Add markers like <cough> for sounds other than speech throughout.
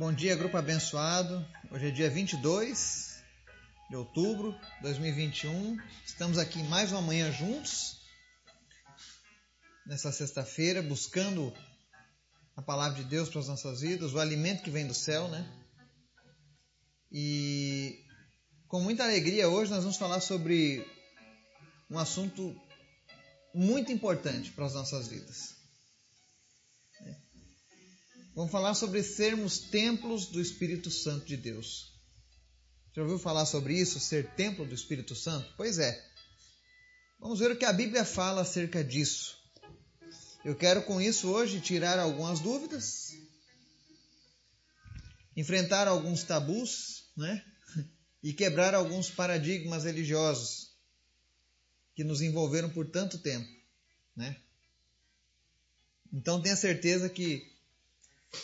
Bom dia, grupo abençoado. Hoje é dia 22 de outubro de 2021. Estamos aqui mais uma manhã juntos, nessa sexta-feira, buscando a palavra de Deus para as nossas vidas, o alimento que vem do céu, né? E com muita alegria hoje nós vamos falar sobre um assunto muito importante para as nossas vidas. Vamos falar sobre sermos templos do Espírito Santo de Deus. Já ouviu falar sobre isso, ser templo do Espírito Santo? Pois é. Vamos ver o que a Bíblia fala acerca disso. Eu quero com isso hoje tirar algumas dúvidas, enfrentar alguns tabus, né? <laughs> E quebrar alguns paradigmas religiosos que nos envolveram por tanto tempo, né? Então tenha certeza que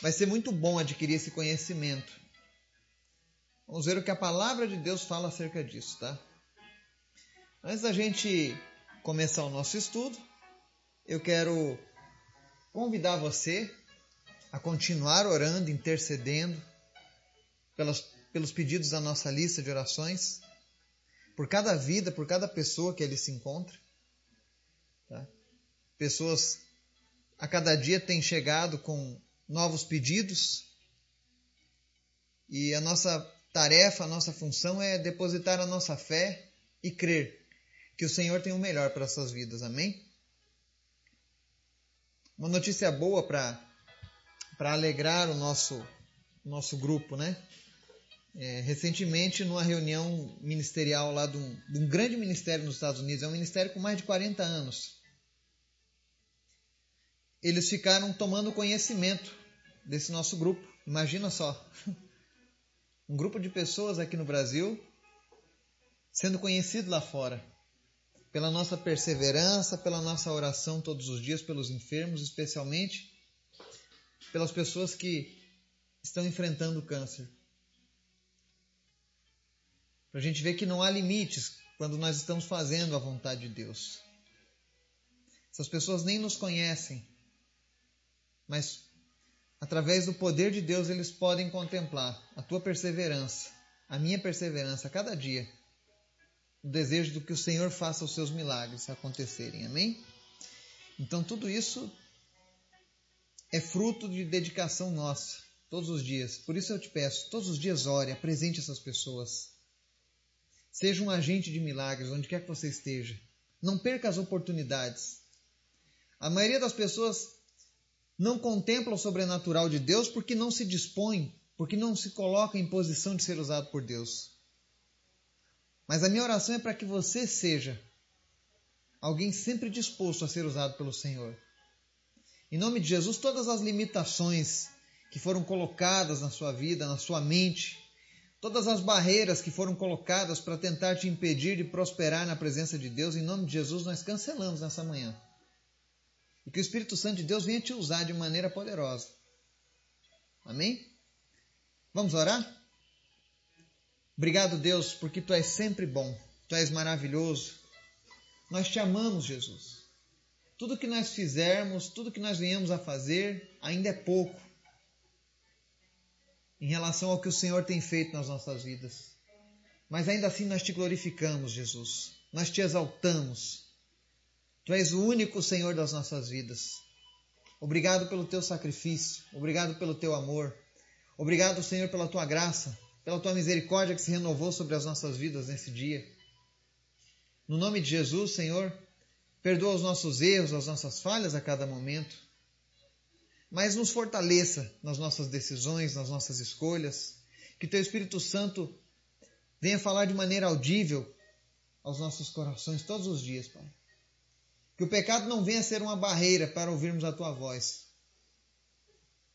Vai ser muito bom adquirir esse conhecimento. Vamos ver o que a palavra de Deus fala acerca disso, tá? Antes da gente começar o nosso estudo, eu quero convidar você a continuar orando, intercedendo pelas, pelos pedidos da nossa lista de orações, por cada vida, por cada pessoa que ele se encontra. Tá? Pessoas a cada dia têm chegado com novos pedidos. E a nossa tarefa, a nossa função é depositar a nossa fé e crer que o Senhor tem o melhor para as suas vidas. Amém? Uma notícia boa para para alegrar o nosso nosso grupo, né? É, recentemente, numa reunião ministerial lá de um, de um grande ministério nos Estados Unidos, é um ministério com mais de 40 anos, eles ficaram tomando conhecimento desse nosso grupo. Imagina só. <laughs> Um grupo de pessoas aqui no Brasil sendo conhecido lá fora pela nossa perseverança, pela nossa oração todos os dias pelos enfermos, especialmente pelas pessoas que estão enfrentando o câncer. Para a gente ver que não há limites quando nós estamos fazendo a vontade de Deus. Essas pessoas nem nos conhecem, mas através do poder de Deus eles podem contemplar a tua perseverança, a minha perseverança a cada dia, o desejo do que o Senhor faça os seus milagres acontecerem. Amém? Então tudo isso é fruto de dedicação nossa, todos os dias. Por isso eu te peço, todos os dias ore, apresente essas pessoas. Seja um agente de milagres onde quer que você esteja. Não perca as oportunidades. A maioria das pessoas não contempla o sobrenatural de Deus porque não se dispõe, porque não se coloca em posição de ser usado por Deus. Mas a minha oração é para que você seja alguém sempre disposto a ser usado pelo Senhor. Em nome de Jesus, todas as limitações que foram colocadas na sua vida, na sua mente, todas as barreiras que foram colocadas para tentar te impedir de prosperar na presença de Deus, em nome de Jesus, nós cancelamos nessa manhã. E que o Espírito Santo de Deus venha te usar de maneira poderosa. Amém? Vamos orar? Obrigado, Deus, porque tu és sempre bom, tu és maravilhoso. Nós te amamos, Jesus. Tudo que nós fizermos, tudo que nós venhamos a fazer, ainda é pouco em relação ao que o Senhor tem feito nas nossas vidas. Mas ainda assim nós te glorificamos, Jesus. Nós te exaltamos. Tu és o único Senhor das nossas vidas. Obrigado pelo teu sacrifício, obrigado pelo teu amor. Obrigado, Senhor, pela tua graça, pela tua misericórdia que se renovou sobre as nossas vidas nesse dia. No nome de Jesus, Senhor, perdoa os nossos erros, as nossas falhas a cada momento. Mas nos fortaleça nas nossas decisões, nas nossas escolhas. Que teu Espírito Santo venha falar de maneira audível aos nossos corações todos os dias, Pai. Que o pecado não venha a ser uma barreira para ouvirmos a tua voz.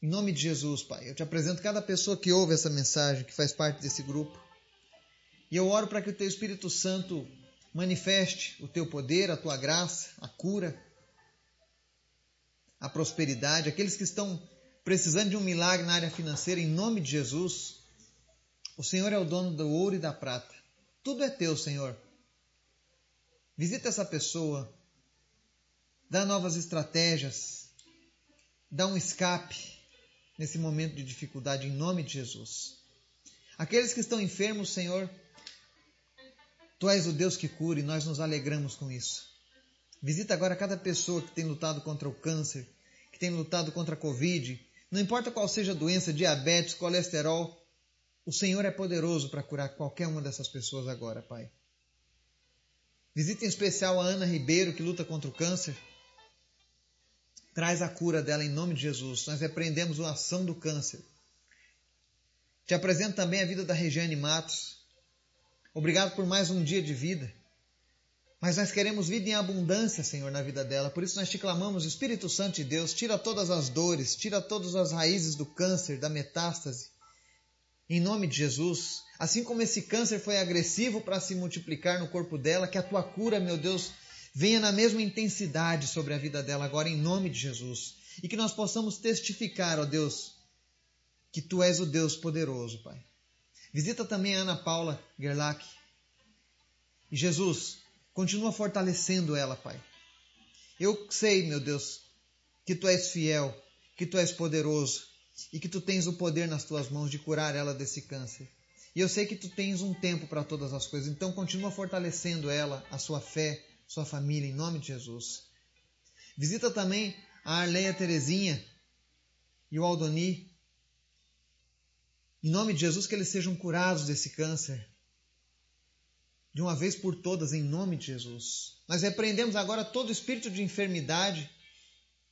Em nome de Jesus, Pai, eu te apresento cada pessoa que ouve essa mensagem, que faz parte desse grupo. E eu oro para que o teu Espírito Santo manifeste o teu poder, a tua graça, a cura, a prosperidade. Aqueles que estão precisando de um milagre na área financeira, em nome de Jesus. O Senhor é o dono do ouro e da prata. Tudo é teu, Senhor. Visita essa pessoa dá novas estratégias, dá um escape nesse momento de dificuldade, em nome de Jesus. Aqueles que estão enfermos, Senhor, Tu és o Deus que cura e nós nos alegramos com isso. Visita agora cada pessoa que tem lutado contra o câncer, que tem lutado contra a Covid, não importa qual seja a doença, diabetes, colesterol, o Senhor é poderoso para curar qualquer uma dessas pessoas agora, Pai. Visita em especial a Ana Ribeiro, que luta contra o câncer. Traz a cura dela em nome de Jesus. Nós repreendemos a ação do câncer. Te apresento também a vida da Regiane Matos. Obrigado por mais um dia de vida. Mas nós queremos vida em abundância, Senhor, na vida dela. Por isso nós te clamamos, Espírito Santo de Deus, tira todas as dores, tira todas as raízes do câncer, da metástase. Em nome de Jesus, assim como esse câncer foi agressivo para se multiplicar no corpo dela, que a tua cura, meu Deus, venha na mesma intensidade sobre a vida dela agora, em nome de Jesus. E que nós possamos testificar, ó Deus, que tu és o Deus poderoso, Pai. Visita também a Ana Paula Gerlach. E Jesus, Continua fortalecendo ela, Pai. Eu sei, meu Deus, que tu és fiel, que tu és poderoso e que tu tens o poder nas tuas mãos de curar ela desse câncer. E eu sei que tu tens um tempo para todas as coisas, então continua fortalecendo ela, a sua fé, sua família, em nome de Jesus. Visita também a Arleia Terezinha e o Aldoni. Em nome de Jesus, que eles sejam curados desse câncer de uma vez por todas, em nome de Jesus. Nós repreendemos agora todo espírito de enfermidade,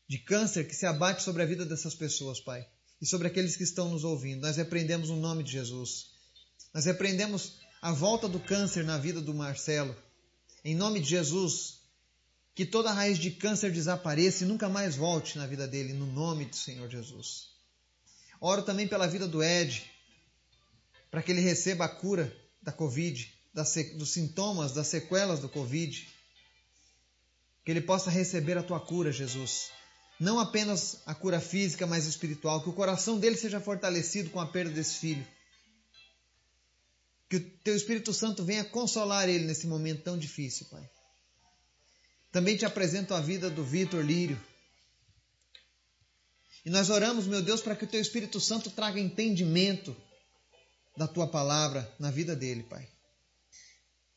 de câncer que se abate sobre a vida dessas pessoas, Pai, e sobre aqueles que estão nos ouvindo. Nós repreendemos o nome de Jesus. Nós repreendemos a volta do câncer na vida do Marcelo. Em nome de Jesus, que toda raiz de câncer desapareça e nunca mais volte na vida dele, no nome do Senhor Jesus. Oro também pela vida do Ed, para que ele receba a cura da Covid dos sintomas, das sequelas do Covid. Que ele possa receber a tua cura, Jesus. Não apenas a cura física, mas espiritual. Que o coração dele seja fortalecido com a perda desse filho. Que o teu Espírito Santo venha consolar ele nesse momento tão difícil, Pai. Também te apresento a vida do Vitor Lírio. E nós oramos, meu Deus, para que o teu Espírito Santo traga entendimento da tua palavra na vida dele, Pai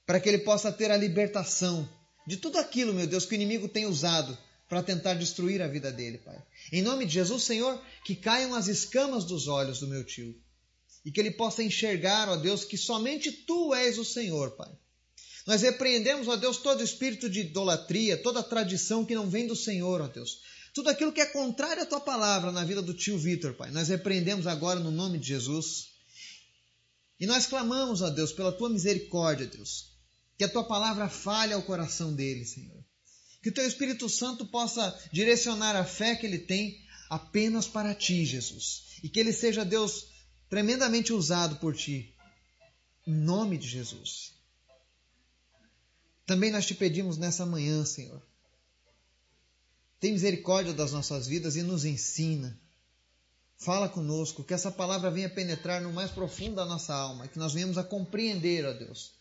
para que ele possa ter a libertação de tudo aquilo, meu Deus, que o inimigo tem usado para tentar destruir a vida dele, Pai. Em nome de Jesus, Senhor, que caiam as escamas dos olhos do meu tio e que ele possa enxergar, ó Deus, que somente tu és o Senhor, Pai. Nós repreendemos, ó Deus, todo espírito de idolatria, toda tradição que não vem do Senhor, ó Deus. Tudo aquilo que é contrário à tua palavra na vida do tio Vitor, Pai. Nós repreendemos agora no nome de Jesus. E nós clamamos, ó Deus, pela tua misericórdia, Deus. Que a tua palavra falhe ao coração dele, Senhor. Que o teu Espírito Santo possa direcionar a fé que ele tem apenas para ti, Jesus. E que ele seja, Deus, tremendamente usado por ti. Em nome de Jesus. Também nós te pedimos nessa manhã, Senhor. Tem misericórdia das nossas vidas e nos ensina. Fala conosco, que essa palavra venha penetrar no mais profundo da nossa alma, que nós venhamos a compreender, ó Deus,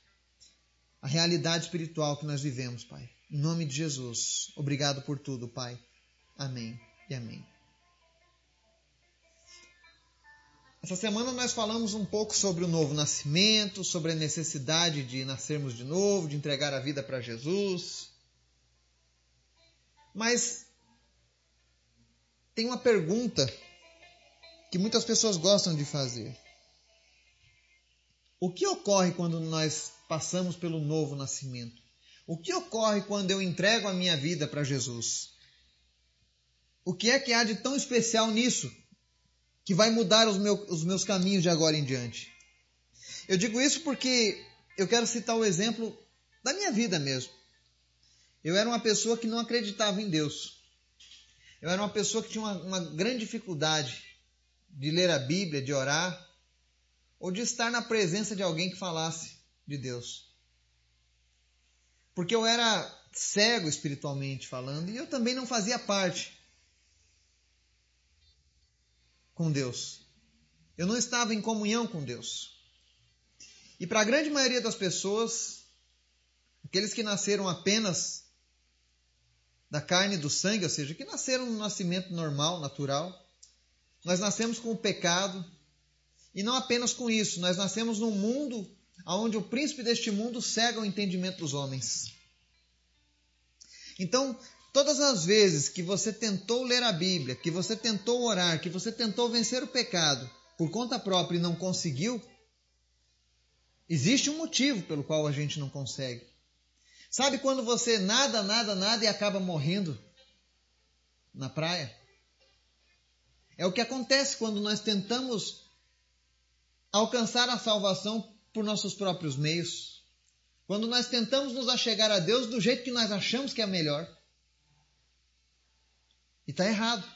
a realidade espiritual que nós vivemos, Pai. Em nome de Jesus, obrigado por tudo, Pai. Amém e amém. Essa semana nós falamos um pouco sobre o novo nascimento, sobre a necessidade de nascermos de novo, de entregar a vida para Jesus. Mas tem uma pergunta que muitas pessoas gostam de fazer. O que ocorre quando nós passamos pelo novo nascimento? O que ocorre quando eu entrego a minha vida para Jesus? O que é que há de tão especial nisso que vai mudar os, meu, os meus caminhos de agora em diante? Eu digo isso porque eu quero citar o exemplo da minha vida mesmo. Eu era uma pessoa que não acreditava em Deus. Eu era uma pessoa que tinha uma, uma grande dificuldade de ler a Bíblia, de orar ou de estar na presença de alguém que falasse de Deus. Porque eu era cego espiritualmente falando e eu também não fazia parte com Deus. Eu não estava em comunhão com Deus. E para a grande maioria das pessoas, aqueles que nasceram apenas da carne e do sangue, ou seja, que nasceram no nascimento normal, natural, nós nascemos com o pecado, e não apenas com isso, nós nascemos num mundo onde o príncipe deste mundo cega o entendimento dos homens. Então, todas as vezes que você tentou ler a Bíblia, que você tentou orar, que você tentou vencer o pecado por conta própria e não conseguiu, existe um motivo pelo qual a gente não consegue. Sabe quando você nada, nada, nada e acaba morrendo na praia? É o que acontece quando nós tentamos alcançar a salvação por nossos próprios meios. Quando nós tentamos nos achegar a Deus do jeito que nós achamos que é melhor. E está errado.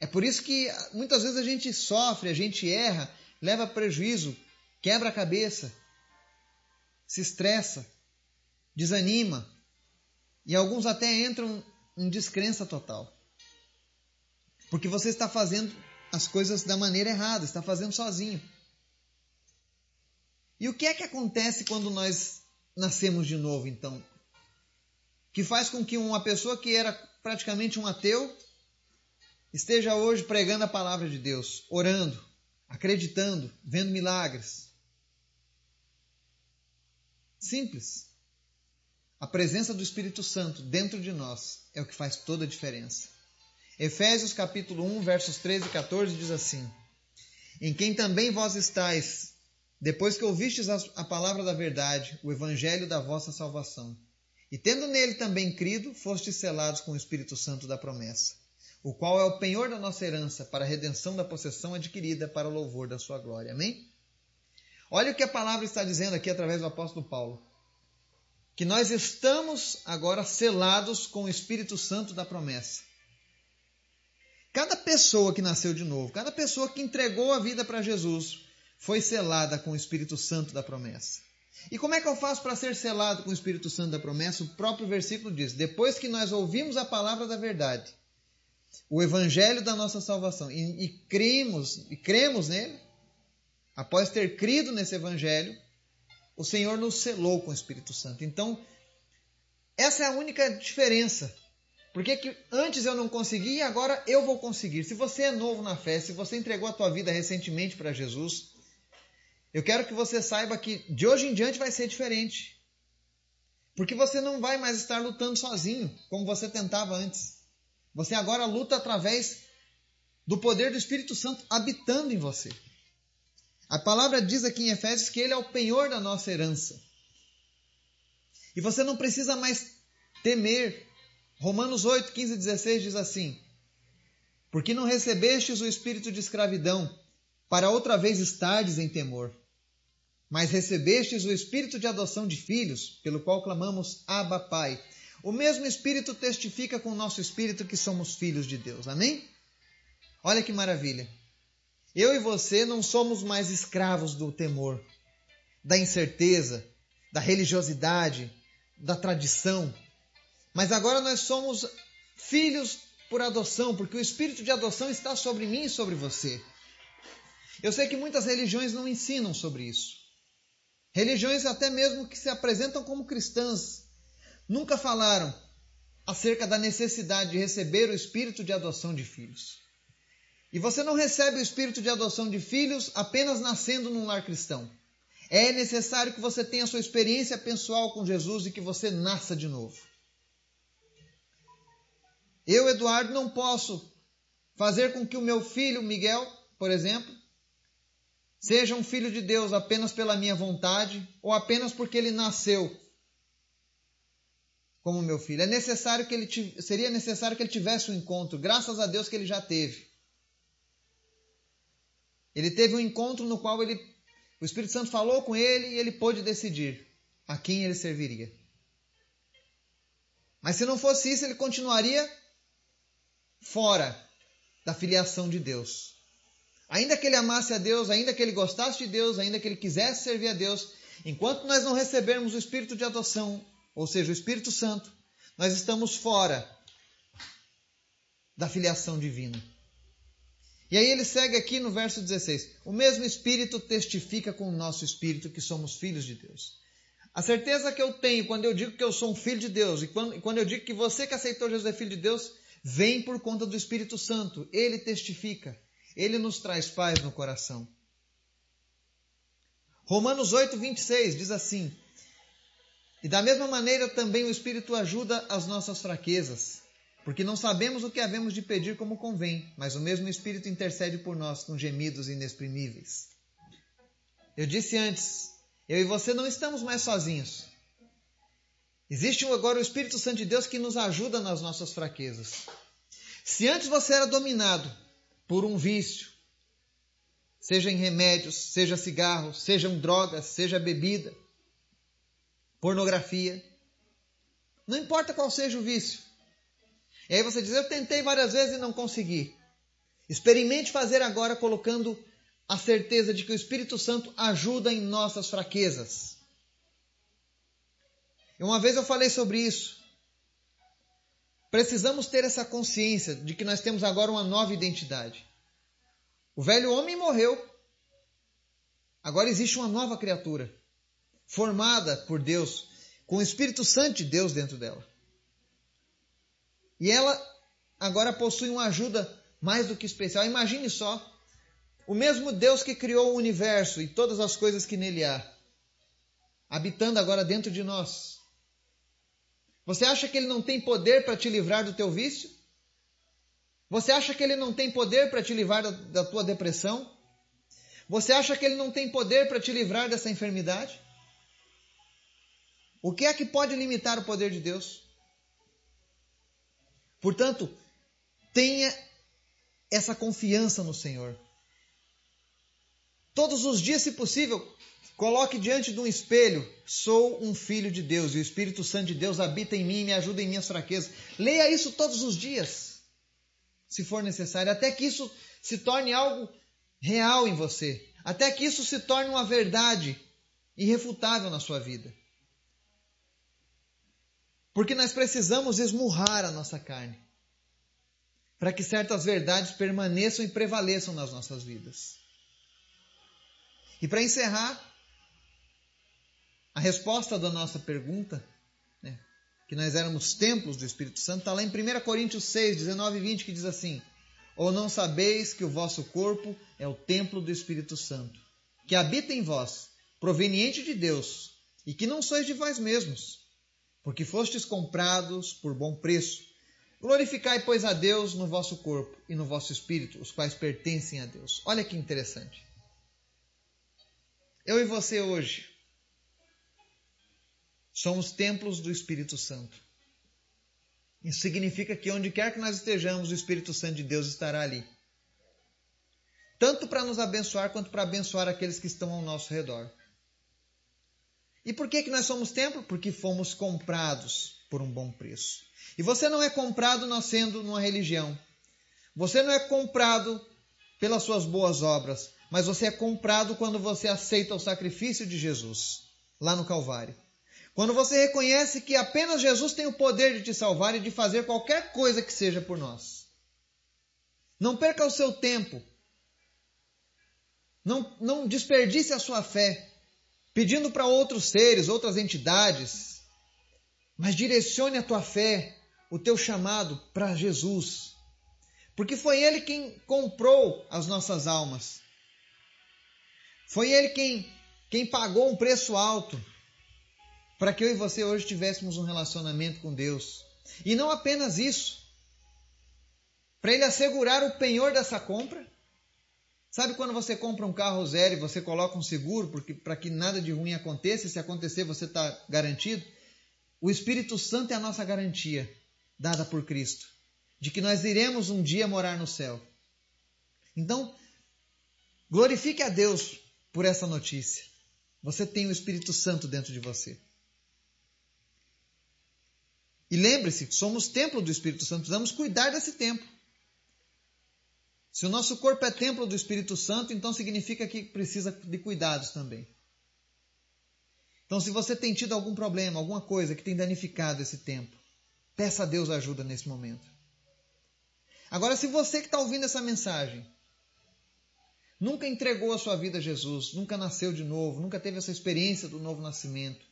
É por isso que muitas vezes a gente sofre, a gente erra, leva prejuízo, quebra a cabeça, se estressa, desanima e alguns até entram em descrença total. Porque você está fazendo as coisas da maneira errada, está fazendo sozinho. E o que é que acontece quando nós nascemos de novo, então? Que faz com que uma pessoa que era praticamente um ateu esteja hoje pregando a palavra de Deus, orando, acreditando, vendo milagres. Simples. A presença do Espírito Santo dentro de nós é o que faz toda a diferença. Efésios capítulo 1, versos 13 e 14 diz assim: Em quem também vós estáis depois que ouvistes a palavra da verdade, o evangelho da vossa salvação, e tendo nele também crido, fostes selados com o Espírito Santo da promessa, o qual é o penhor da nossa herança para a redenção da possessão adquirida para o louvor da sua glória. Amém? Olha o que a palavra está dizendo aqui através do apóstolo Paulo. Que nós estamos agora selados com o Espírito Santo da promessa. Cada pessoa que nasceu de novo, cada pessoa que entregou a vida para Jesus, foi selada com o Espírito Santo da promessa. E como é que eu faço para ser selado com o Espírito Santo da promessa? O próprio versículo diz: depois que nós ouvimos a palavra da verdade, o evangelho da nossa salvação, e, e cremos, e cremos nele, após ter crido nesse evangelho, o Senhor nos selou com o Espírito Santo. Então, essa é a única diferença. Porque que antes eu não consegui e agora eu vou conseguir. Se você é novo na fé, se você entregou a tua vida recentemente para Jesus, eu quero que você saiba que de hoje em diante vai ser diferente. Porque você não vai mais estar lutando sozinho, como você tentava antes. Você agora luta através do poder do Espírito Santo habitando em você. A palavra diz aqui em Efésios que ele é o penhor da nossa herança. E você não precisa mais temer. Romanos 8, 15 e 16 diz assim: Porque não recebestes o espírito de escravidão, para outra vez estardes em temor mas recebestes o espírito de adoção de filhos, pelo qual clamamos Abba Pai. O mesmo espírito testifica com o nosso espírito que somos filhos de Deus. Amém? Olha que maravilha. Eu e você não somos mais escravos do temor, da incerteza, da religiosidade, da tradição, mas agora nós somos filhos por adoção, porque o espírito de adoção está sobre mim e sobre você. Eu sei que muitas religiões não ensinam sobre isso. Religiões até mesmo que se apresentam como cristãs nunca falaram acerca da necessidade de receber o espírito de adoção de filhos. E você não recebe o espírito de adoção de filhos apenas nascendo num lar cristão. É necessário que você tenha sua experiência pessoal com Jesus e que você nasça de novo. Eu, Eduardo, não posso fazer com que o meu filho, Miguel, por exemplo, seja um filho de Deus apenas pela minha vontade ou apenas porque ele nasceu como meu filho. É necessário que ele seria necessário que ele tivesse um encontro, graças a Deus que ele já teve. Ele teve um encontro no qual ele, o Espírito Santo falou com ele e ele pôde decidir a quem ele serviria. Mas se não fosse isso, ele continuaria fora da filiação de Deus. Ainda que ele amasse a Deus, ainda que ele gostasse de Deus, ainda que ele quisesse servir a Deus, enquanto nós não recebermos o Espírito de adoção, ou seja, o Espírito Santo, nós estamos fora da filiação divina. E aí ele segue aqui no verso 16: O mesmo Espírito testifica com o nosso espírito que somos filhos de Deus. A certeza que eu tenho quando eu digo que eu sou um filho de Deus, e quando, quando eu digo que você que aceitou Jesus é filho de Deus, vem por conta do Espírito Santo. Ele testifica. Ele nos traz paz no coração. Romanos 8, 26 diz assim: E da mesma maneira também o Espírito ajuda as nossas fraquezas, porque não sabemos o que havemos de pedir como convém, mas o mesmo Espírito intercede por nós com gemidos inexprimíveis. Eu disse antes, eu e você não estamos mais sozinhos. Existe agora o Espírito Santo de Deus que nos ajuda nas nossas fraquezas. Se antes você era dominado por um vício, seja em remédios, seja cigarro, sejam drogas, seja bebida, pornografia, não importa qual seja o vício. E aí você diz: Eu tentei várias vezes e não consegui. Experimente fazer agora colocando a certeza de que o Espírito Santo ajuda em nossas fraquezas. Uma vez eu falei sobre isso. Precisamos ter essa consciência de que nós temos agora uma nova identidade. O velho homem morreu. Agora existe uma nova criatura, formada por Deus, com o Espírito Santo de Deus dentro dela. E ela agora possui uma ajuda mais do que especial. Imagine só, o mesmo Deus que criou o universo e todas as coisas que nele há, habitando agora dentro de nós. Você acha que ele não tem poder para te livrar do teu vício? Você acha que ele não tem poder para te livrar da, da tua depressão? Você acha que ele não tem poder para te livrar dessa enfermidade? O que é que pode limitar o poder de Deus? Portanto, tenha essa confiança no Senhor. Todos os dias, se possível, Coloque diante de um espelho: sou um filho de Deus e o Espírito Santo de Deus habita em mim e me ajuda em minhas fraquezas. Leia isso todos os dias, se for necessário, até que isso se torne algo real em você, até que isso se torne uma verdade irrefutável na sua vida. Porque nós precisamos esmurrar a nossa carne para que certas verdades permaneçam e prevaleçam nas nossas vidas. E para encerrar, a resposta da nossa pergunta, né, que nós éramos templos do Espírito Santo, está lá em 1 Coríntios 6, 19 e 20, que diz assim: Ou não sabeis que o vosso corpo é o templo do Espírito Santo, que habita em vós, proveniente de Deus, e que não sois de vós mesmos, porque fostes comprados por bom preço. Glorificai, pois, a Deus no vosso corpo e no vosso espírito, os quais pertencem a Deus. Olha que interessante. Eu e você hoje Somos templos do Espírito Santo. Isso significa que onde quer que nós estejamos, o Espírito Santo de Deus estará ali. Tanto para nos abençoar quanto para abençoar aqueles que estão ao nosso redor. E por que, que nós somos templo? Porque fomos comprados por um bom preço. E você não é comprado nascendo numa religião. Você não é comprado pelas suas boas obras, mas você é comprado quando você aceita o sacrifício de Jesus lá no Calvário. Quando você reconhece que apenas Jesus tem o poder de te salvar e de fazer qualquer coisa que seja por nós. Não perca o seu tempo. Não, não desperdice a sua fé pedindo para outros seres, outras entidades, mas direcione a tua fé, o teu chamado para Jesus. Porque foi Ele quem comprou as nossas almas. Foi Ele quem, quem pagou um preço alto para que eu e você hoje tivéssemos um relacionamento com Deus. E não apenas isso, para Ele assegurar o penhor dessa compra. Sabe quando você compra um carro zero e você coloca um seguro para que nada de ruim aconteça, se acontecer você está garantido? O Espírito Santo é a nossa garantia dada por Cristo, de que nós iremos um dia morar no céu. Então, glorifique a Deus por essa notícia. Você tem o Espírito Santo dentro de você. E lembre-se, somos templo do Espírito Santo, precisamos cuidar desse templo. Se o nosso corpo é templo do Espírito Santo, então significa que precisa de cuidados também. Então, se você tem tido algum problema, alguma coisa que tem danificado esse templo, peça a Deus ajuda nesse momento. Agora, se você que está ouvindo essa mensagem nunca entregou a sua vida a Jesus, nunca nasceu de novo, nunca teve essa experiência do novo nascimento,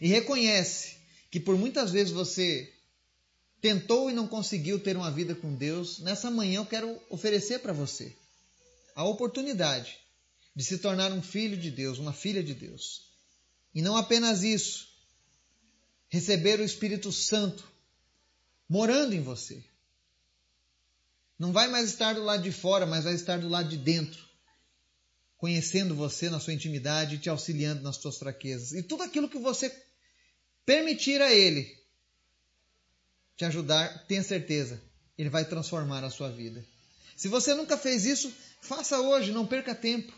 e reconhece que por muitas vezes você tentou e não conseguiu ter uma vida com Deus, nessa manhã eu quero oferecer para você a oportunidade de se tornar um filho de Deus, uma filha de Deus. E não apenas isso, receber o Espírito Santo morando em você. Não vai mais estar do lado de fora, mas vai estar do lado de dentro, conhecendo você na sua intimidade te auxiliando nas suas fraquezas. E tudo aquilo que você permitir a Ele te ajudar, tenha certeza, Ele vai transformar a sua vida. Se você nunca fez isso, faça hoje, não perca tempo.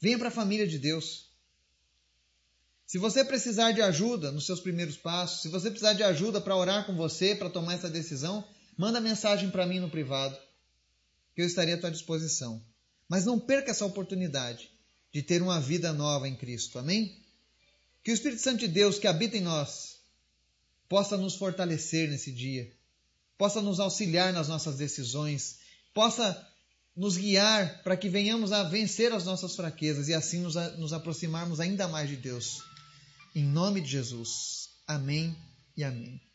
Venha para a família de Deus. Se você precisar de ajuda nos seus primeiros passos, se você precisar de ajuda para orar com você, para tomar essa decisão, manda mensagem para mim no privado, que eu estarei à tua disposição. Mas não perca essa oportunidade de ter uma vida nova em Cristo. Amém? Que o Espírito Santo de Deus que habita em nós possa nos fortalecer nesse dia, possa nos auxiliar nas nossas decisões, possa nos guiar para que venhamos a vencer as nossas fraquezas e assim nos, nos aproximarmos ainda mais de Deus. Em nome de Jesus. Amém e amém.